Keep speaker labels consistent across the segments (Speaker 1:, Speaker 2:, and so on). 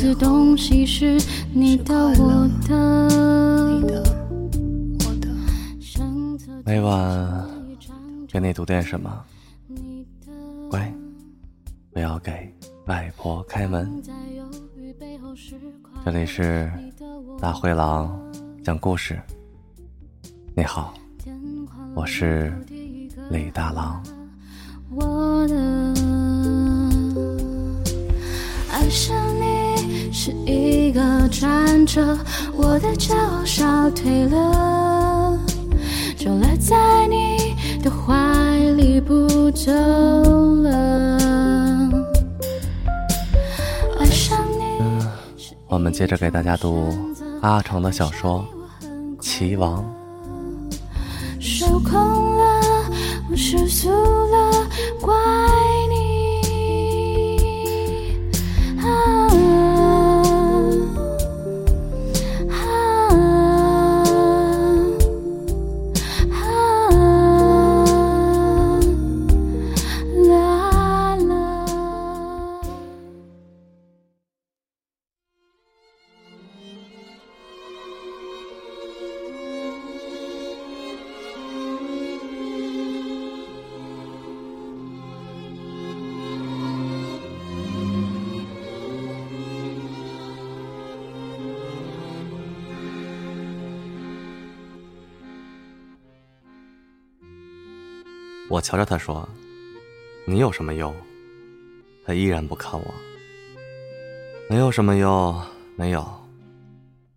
Speaker 1: 房间里一屋子东西是你的我的。
Speaker 2: 每晚给你读点什么？乖，不要给外婆开门。这里是大灰狼讲故事。你好，我是李大郎。
Speaker 1: 我的爱上你是一个转折，我的骄傲消退了，就赖在你的怀里不走了。爱上你，
Speaker 2: 我们接着给大家读阿城的小说《棋王》。
Speaker 1: 我
Speaker 2: 瞧着他说：“你有什么忧？”他依然不看我。没有什么忧，没有。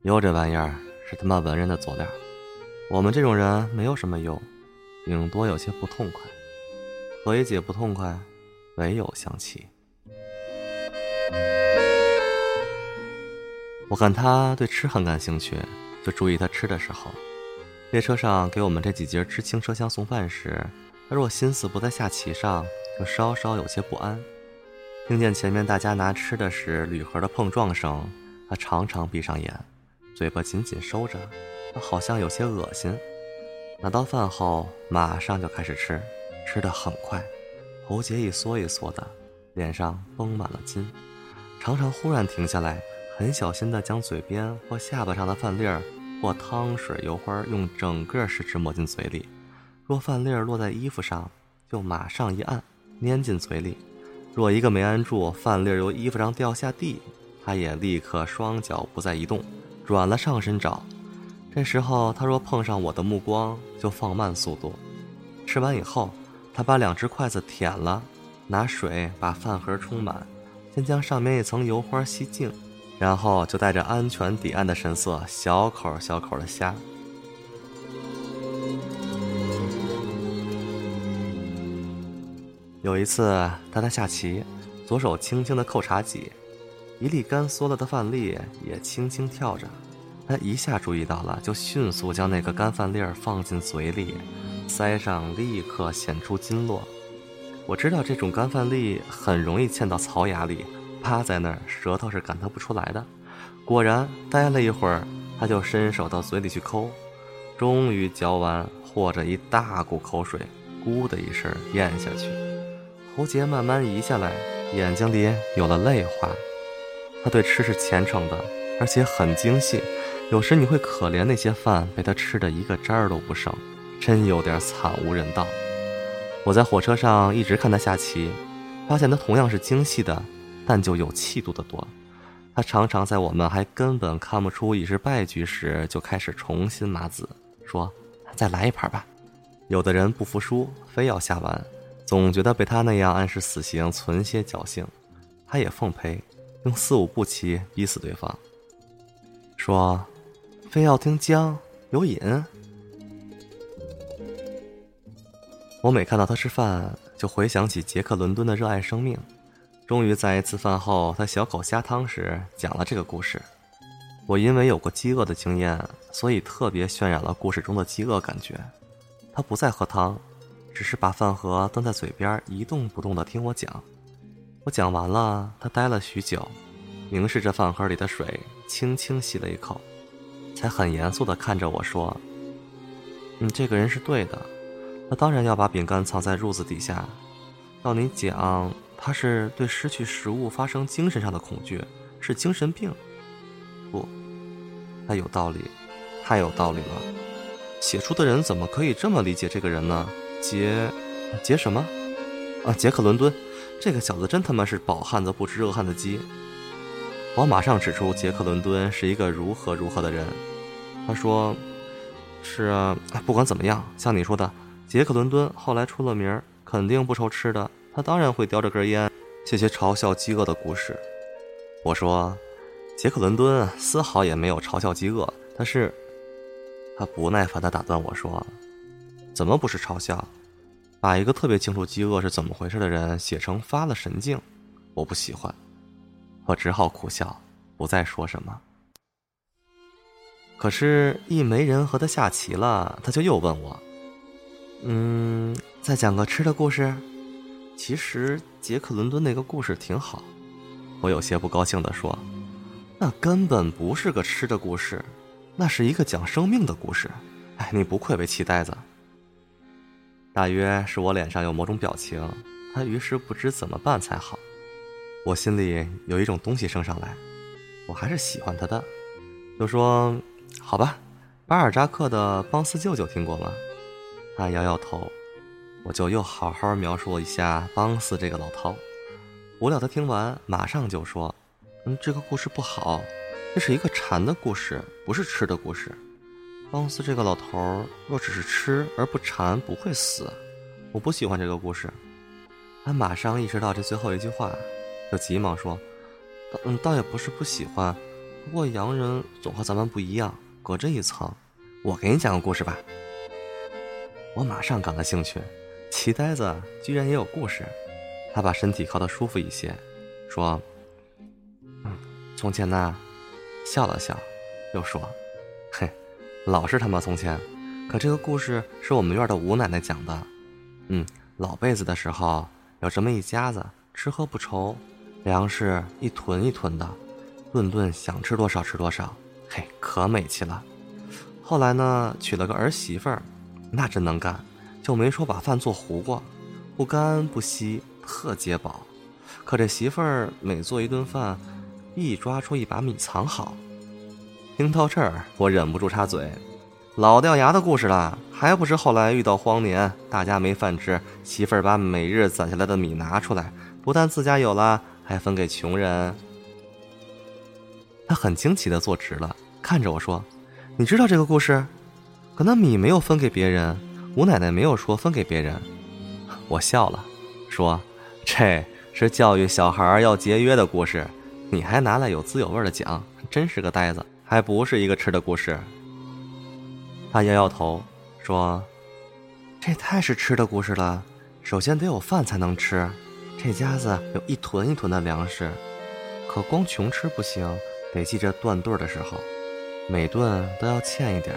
Speaker 2: 忧这玩意儿是他妈文人的佐料。我们这种人没有什么忧，顶多有些不痛快。何以解不痛快？唯有相骑。我看他对吃很感兴趣，就注意他吃的时候。列车上给我们这几节知青车厢送饭时，他若心思不在下棋上，就稍稍有些不安。听见前面大家拿吃的时铝盒的碰撞声，他常常闭上眼，嘴巴紧紧收着，他好像有些恶心。拿到饭后，马上就开始吃，吃得很快，喉结一缩一缩的，脸上绷满了筋，常常忽然停下来，很小心地将嘴边或下巴上的饭粒儿或汤水、油花用整个食指抹进嘴里。若饭粒儿落在衣服上，就马上一按，粘进嘴里；若一个没按住，饭粒儿由衣服上掉下地，他也立刻双脚不再移动，转了上身找。这时候，他若碰上我的目光，就放慢速度。吃完以后，他把两只筷子舔了，拿水把饭盒充满，先将上面一层油花吸净，然后就带着安全抵岸的神色，小口小口的呷。有一次，他在下棋，左手轻轻地扣茶几，一粒干缩了的饭粒也轻轻跳着。他一下注意到了，就迅速将那个干饭粒儿放进嘴里，腮上立刻显出筋络。我知道这种干饭粒很容易嵌到槽牙里，趴在那儿，舌头是感觉不出来的。果然，待了一会儿，他就伸手到嘴里去抠，终于嚼完，和着一大股口水，咕的一声咽下去。喉结慢慢移下来，眼睛里有了泪花。他对吃是虔诚的，而且很精细。有时你会可怜那些饭被他吃的一个渣儿都不剩，真有点惨无人道。我在火车上一直看他下棋，发现他同样是精细的，但就有气度的多。他常常在我们还根本看不出已是败局时，就开始重新码子，说：“再来一盘吧。”有的人不服输，非要下完。总觉得被他那样暗示死刑存些侥幸，他也奉陪，用四五步棋逼死对方。说，非要听姜有瘾。我每看到他吃饭，就回想起杰克伦敦的热爱生命。终于在一次饭后，他小口虾汤时讲了这个故事。我因为有过饥饿的经验，所以特别渲染了故事中的饥饿感觉。他不再喝汤。只是把饭盒端在嘴边，一动不动地听我讲。我讲完了，他呆了许久，凝视着饭盒里的水，轻轻吸了一口，才很严肃地看着我说：“你这个人是对的，他当然要把饼干藏在褥子底下。照你讲，他是对失去食物发生精神上的恐惧，是精神病。不，他有道理，太有道理了。写书的人怎么可以这么理解这个人呢？杰，杰什么？啊，杰克伦敦，这个小子真他妈是饱汉子不知饿汉子饥。我马上指出杰克伦敦是一个如何如何的人。他说：“是啊，不管怎么样，像你说的，杰克伦敦后来出了名，肯定不愁吃的。他当然会叼着根烟，写些嘲笑饥饿的故事。”我说：“杰克伦敦丝毫也没有嘲笑饥饿，但是……”他不耐烦地打断我说：“怎么不是嘲笑？把一个特别清楚饥饿是怎么回事的人写成发了神经，我不喜欢。”我只好苦笑，不再说什么。可是，一没人和他下棋了，他就又问我：“嗯，再讲个吃的故事？”其实杰克伦敦那个故事挺好。我有些不高兴地说：“那根本不是个吃的故事，那是一个讲生命的故事。”哎，你不愧为棋呆子。大约是我脸上有某种表情，他于是不知怎么办才好。我心里有一种东西升上来，我还是喜欢他的，就说。好吧，巴尔扎克的《邦斯舅舅》听过吗？他摇摇头，我就又好好描述一下邦斯这个老头。无聊他听完，马上就说：“嗯，这个故事不好，这是一个馋的故事，不是吃的故事。邦斯这个老头儿若只是吃而不馋，不会死。我不喜欢这个故事。”他马上意识到这最后一句话，就急忙说：“嗯，倒也不是不喜欢。”不过洋人总和咱们不一样，隔着一层。我给你讲个故事吧。我马上感了兴趣，齐呆子居然也有故事。他把身体靠得舒服一些，说：“嗯，从前呢，笑了笑，又说：‘，老是他妈从前。’可这个故事是我们院的吴奶奶讲的。嗯，老辈子的时候，有这么一家子，吃喝不愁，粮食一囤一囤的。”顿顿想吃多少吃多少，嘿，可美气了。后来呢，娶了个儿媳妇儿，那真能干，就没说把饭做糊过，不干不稀，特解饱。可这媳妇儿每做一顿饭，一抓出一把米藏好。听到这儿，我忍不住插嘴：“老掉牙的故事了，还不是后来遇到荒年，大家没饭吃，媳妇儿把每日攒下来的米拿出来，不但自家有了，还分给穷人。”他很惊奇的坐直了，看着我说：“你知道这个故事？可那米没有分给别人，吴奶奶没有说分给别人。”我笑了，说：“这是教育小孩要节约的故事，你还拿来有滋有味的讲，真是个呆子，还不是一个吃的故事。”他摇摇头说：“这太是吃的故事了，首先得有饭才能吃，这家子有一囤一囤的粮食，可光穷吃不行。”得记着断顿的时候，每顿都要欠一点。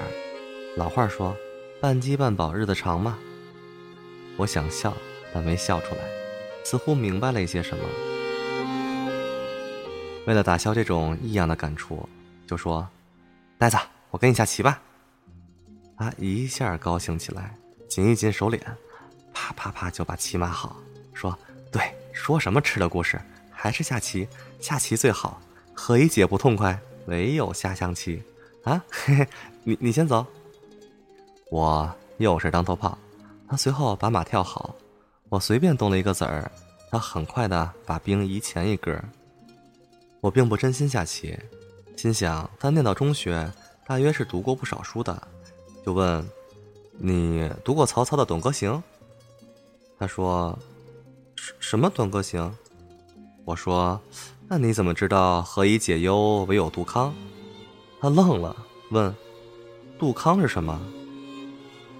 Speaker 2: 老话说：“半饥半饱，日子长嘛。”我想笑，但没笑出来，似乎明白了一些什么。为了打消这种异样的感触，就说：“呆子，我跟你下棋吧。”他一下高兴起来，紧一紧手脸，啪啪啪就把棋码好，说：“对，说什么吃的故事，还是下棋，下棋最好。”何以解不痛快？唯有下象棋，啊，嘿嘿，你你先走。我又是当头炮，他随后把马跳好，我随便动了一个子儿，他很快的把兵移前一格。我并不真心下棋，心想他念到中学，大约是读过不少书的，就问：“你读过曹操的《短歌行》？”他说：“什什么《短歌行》？”我说。那你怎么知道何以解忧，唯有杜康？他愣了，问：“杜康是什么？”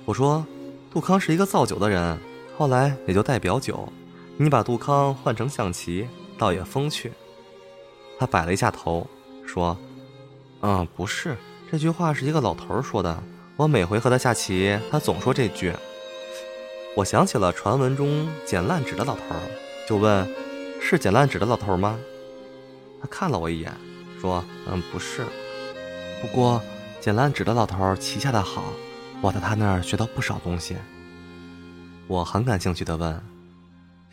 Speaker 2: 我说：“杜康是一个造酒的人，后来也就代表酒。你把杜康换成象棋，倒也风趣。”他摆了一下头，说：“嗯，不是，这句话是一个老头说的。我每回和他下棋，他总说这句。”我想起了传闻中捡烂纸的老头，就问：“是捡烂纸的老头吗？”他看了我一眼，说：“嗯，不是。不过捡烂纸的老头棋下的好，我在他那儿学到不少东西。”我很感兴趣的问：“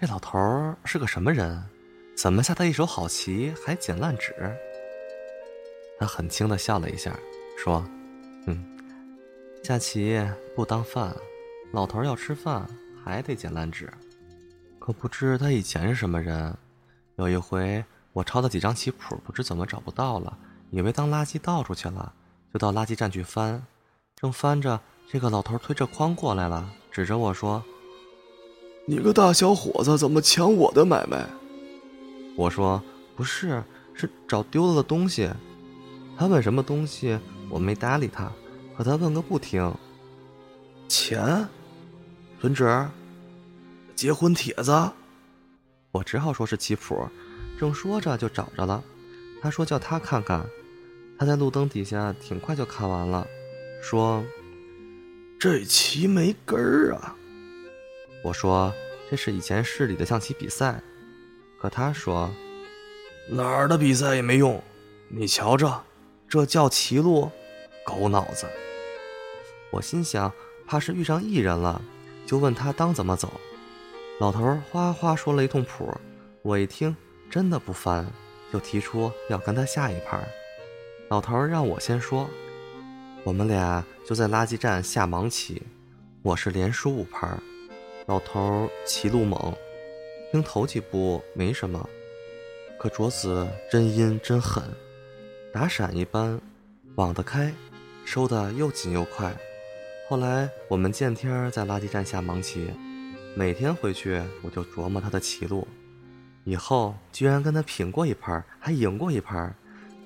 Speaker 2: 这老头是个什么人？怎么下他一手好棋还捡烂纸？他很轻的笑了一下，说：“嗯，下棋不当饭，老头要吃饭还得捡烂纸。可不知他以前是什么人。有一回我抄了几张棋谱，不知怎么找不到了，以为当垃圾倒出去了，就到垃圾站去翻。正翻着，这个老头推着筐过来了，指着我说：‘
Speaker 3: 你个大小伙子，怎么抢我的买卖？’
Speaker 2: 我说：‘不是，是找丢了的东西。’他问什么东西，我没搭理他，可他问个不停。
Speaker 3: 钱，存折，结婚帖子，
Speaker 2: 我只好说是棋谱。正说着就找着了，他说叫他看看，他在路灯底下挺快就看完了，说：“
Speaker 3: 这棋没根儿啊。”
Speaker 2: 我说：“这是以前市里的象棋比赛。”可他说：“
Speaker 3: 哪儿的比赛也没用，你瞧着。”这叫歧路，狗脑子！
Speaker 2: 我心想，怕是遇上异人了，就问他当怎么走。老头哗哗说了一通谱，我一听真的不翻，就提出要跟他下一盘。老头让我先说，我们俩就在垃圾站下盲棋，我是连输五盘，老头棋路猛，听头几步没什么，可桌子真阴真狠。打闪一般，网得开，收的又紧又快。后来我们见天儿在垃圾站下盲棋，每天回去我就琢磨他的棋路。以后居然跟他平过一盘，还赢过一盘。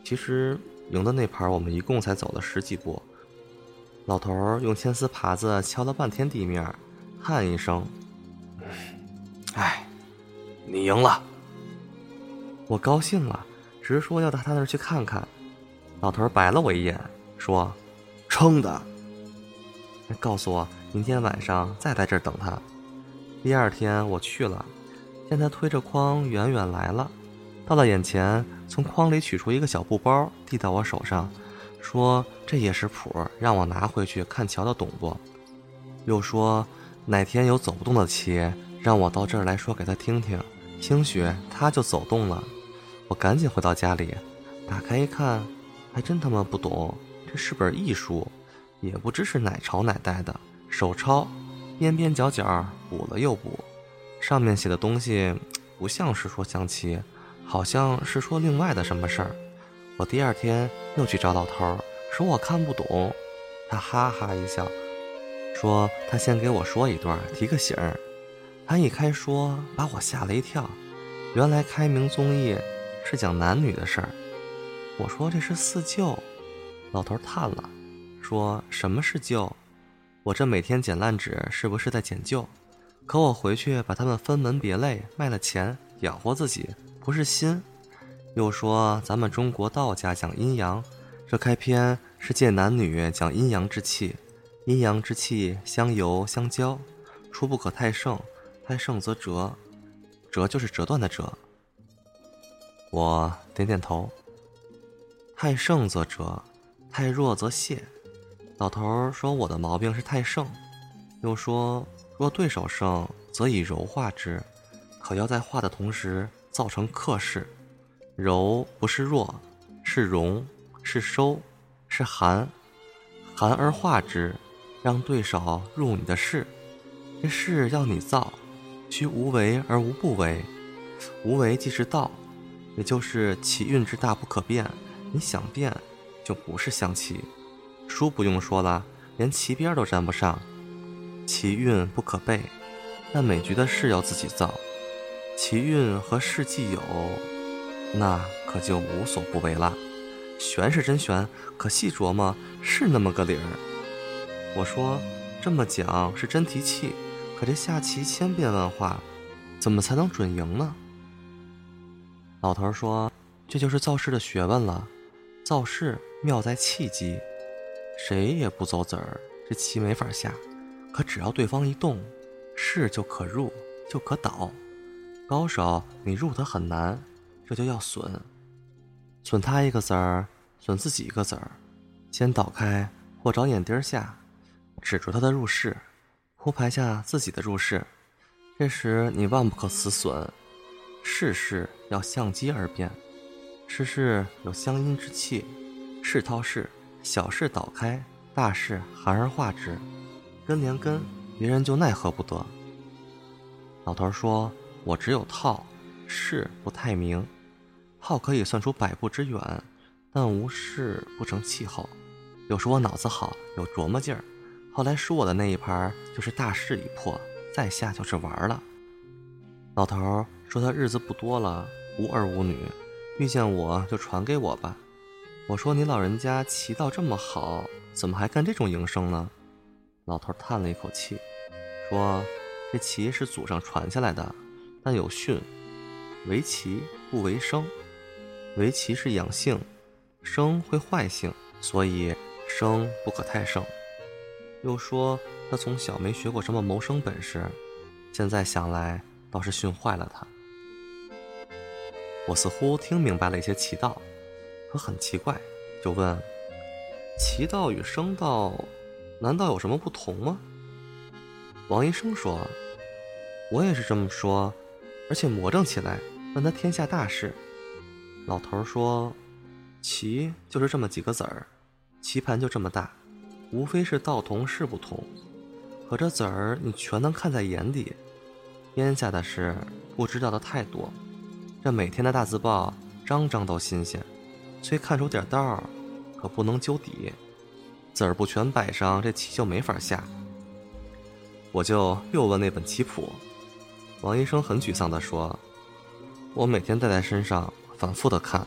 Speaker 2: 其实赢的那盘我们一共才走了十几步。老头用铅丝耙子敲了半天地面，叹一声：“
Speaker 3: 唉，你赢了。”
Speaker 2: 我高兴了，直说要到他那儿去看看。老头白了我一眼，说：“
Speaker 3: 撑的。”
Speaker 2: 告诉我明天晚上再在这儿等他。第二天我去了，见他推着筐远远来了，到了眼前，从筐里取出一个小布包，递到我手上，说：“这也是谱，让我拿回去看瞧瞧懂不？”又说：“哪天有走不动的棋，让我到这儿来说给他听听，兴许他就走动了。”我赶紧回到家里，打开一看。还真他妈不懂，这是本艺术，也不知是哪朝哪代的手抄，边边角角补了又补，上面写的东西不像是说象棋，好像是说另外的什么事儿。我第二天又去找老头儿，说我看不懂，他哈哈一笑，说他先给我说一段，提个醒儿。他一开说，把我吓了一跳，原来开明综艺是讲男女的事儿。我说这是四旧，老头叹了，说什么是旧？我这每天捡烂纸是不是在捡旧？可我回去把它们分门别类卖了钱养活自己，不是心。又说咱们中国道家讲阴阳，这开篇是借男女讲阴阳之气，阴阳之气相由相交，初不可太盛，太盛则折，折就是折断的折。我点点头。太盛则折，太弱则泄。老头说我的毛病是太盛，又说若对手盛，则以柔化之，可要在化的同时造成克势。柔不是弱，是容，是收，是寒，寒而化之，让对手入你的势。这势要你造，须无为而无不为。无为即是道，也就是其运之大不可变。你想变，就不是象棋。书不用说了，连棋边都沾不上。棋运不可背，但每局的势要自己造。棋运和势既有，那可就无所不为了。玄是真玄，可细琢磨是那么个理儿。我说这么讲是真提气，可这下棋千变万化，怎么才能准赢呢？老头说：“这就是造势的学问了。”造势妙在气机，谁也不走子儿，这棋没法下。可只要对方一动，势就可入，就可倒。高手你入得很难，这就要损，损他一个子儿，损自己一个子儿。先倒开或找眼钉下，止住他的入势，铺排下自己的入势。这时你万不可死损，事事要相机而变，事事有相因之气，事套事，小事导开，大事含而化之，根连根，别人就奈何不得。老头说：“我只有套，事不太明。套可以算出百步之远，但无事不成气候。有时我脑子好，有琢磨劲儿。后来输我的那一盘，就是大势已破，再下就是玩了。”老头说：“他日子不多了，无儿无女，遇见我就传给我吧。”我说：“你老人家棋道这么好，怎么还干这种营生呢？”老头叹了一口气，说。这棋是祖上传下来的，但有训：为棋不为生。为棋是养性，生会坏性，所以生不可太盛。又说他从小没学过什么谋生本事，现在想来倒是训坏了他。我似乎听明白了一些棋道，可很奇怪，就问：棋道与生道，难道有什么不同吗？王医生说：“我也是这么说，而且魔怔起来，问他天下大事。”老头说：“棋就是这么几个子儿，棋盘就这么大，无非是道同事不同。可这子儿你全能看在眼底，天下的事不知道的太多。这每天的大字报，张张都新鲜，虽看出点道儿，可不能究底。子儿不全摆上，这棋就没法下。”我就又问那本棋谱，王医生很沮丧地说：“我每天带在身上，反复的看。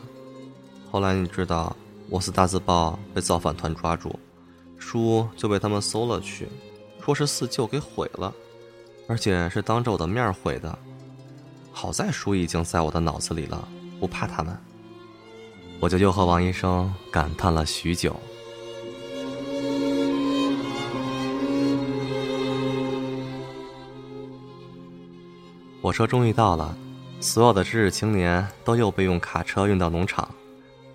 Speaker 2: 后来你知道，我司大字报被造反团抓住，书就被他们搜了去，说是四舅给毁了，而且是当着我的面毁的。好在书已经在我的脑子里了，不怕他们。”我就又和王医生感叹了许久。火车终于到了，所有的知识青年都又被用卡车运到农场，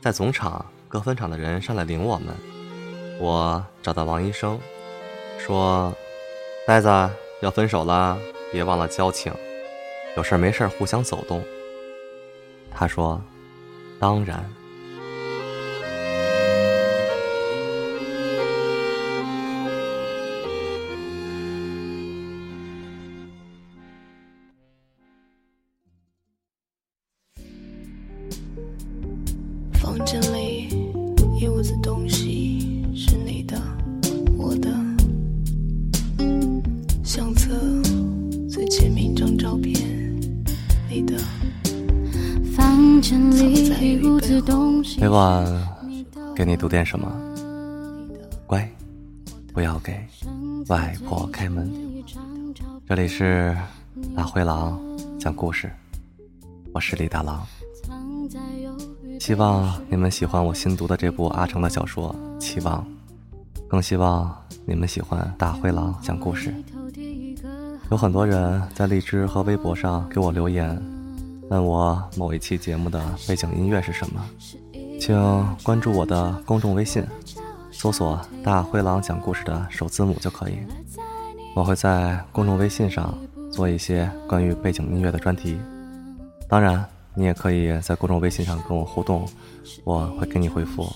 Speaker 2: 在总场各分场的人上来领我们。我找到王医生，说：“呆子要分手了，别忘了交情，有事没事互相走动。”他说：“当然。”什么？乖，不要给外婆开门。这里是大灰狼讲故事，我是李大狼。希望你们喜欢我新读的这部阿成的小说《期望》，更希望你们喜欢大灰狼讲故事。有很多人在荔枝和微博上给我留言。问我某一期节目的背景音乐是什么？请关注我的公众微信，搜索“大灰狼讲故事”的首字母就可以。我会在公众微信上做一些关于背景音乐的专题。当然，你也可以在公众微信上跟我互动，我会给你回复。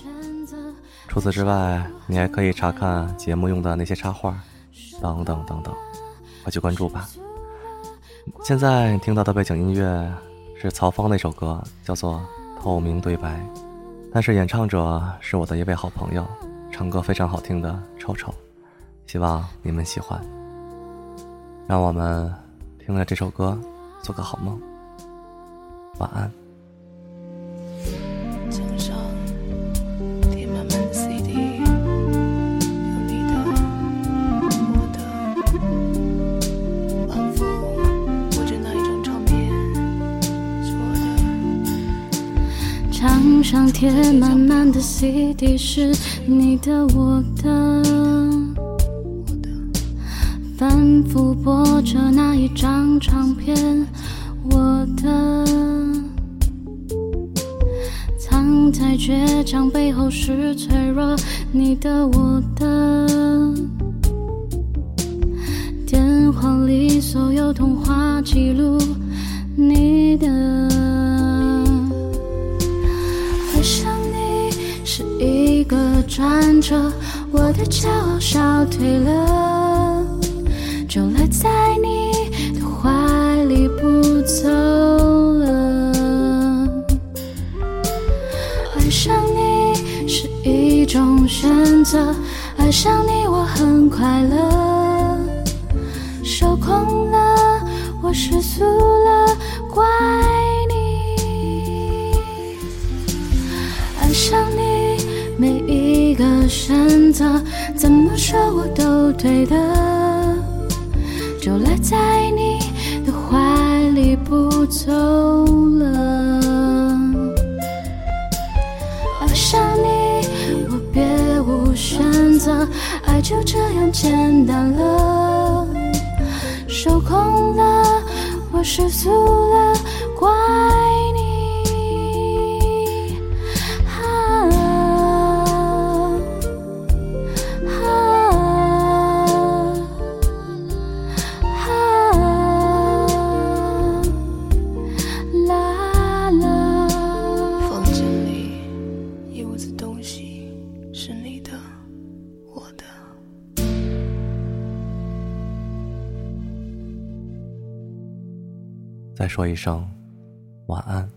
Speaker 2: 除此之外，你还可以查看节目用的那些插画，等等等等，快去关注吧。现在听到的背景音乐。是曹芳那首歌，叫做《透明对白》，但是演唱者是我的一位好朋友，唱歌非常好听的臭臭，希望你们喜欢。让我们听了这首歌，做个好梦，晚安。
Speaker 1: 墙上贴满满的 CD 是你的我的，反复播着那一张唱片，我的，藏在倔强背后是脆弱，你的我的。电话里所有通话记录你的。一个转折，我的骄傲消退了，就赖在你的怀里不走了。爱上你是一种选择，爱上你我很快乐，受控了，我失速了，怪的选择，怎么说我都对的，就赖在你的怀里不走了。爱上你，我别无选择，爱就这样简单了。受控了，我失速了，怪
Speaker 2: 说一声晚安。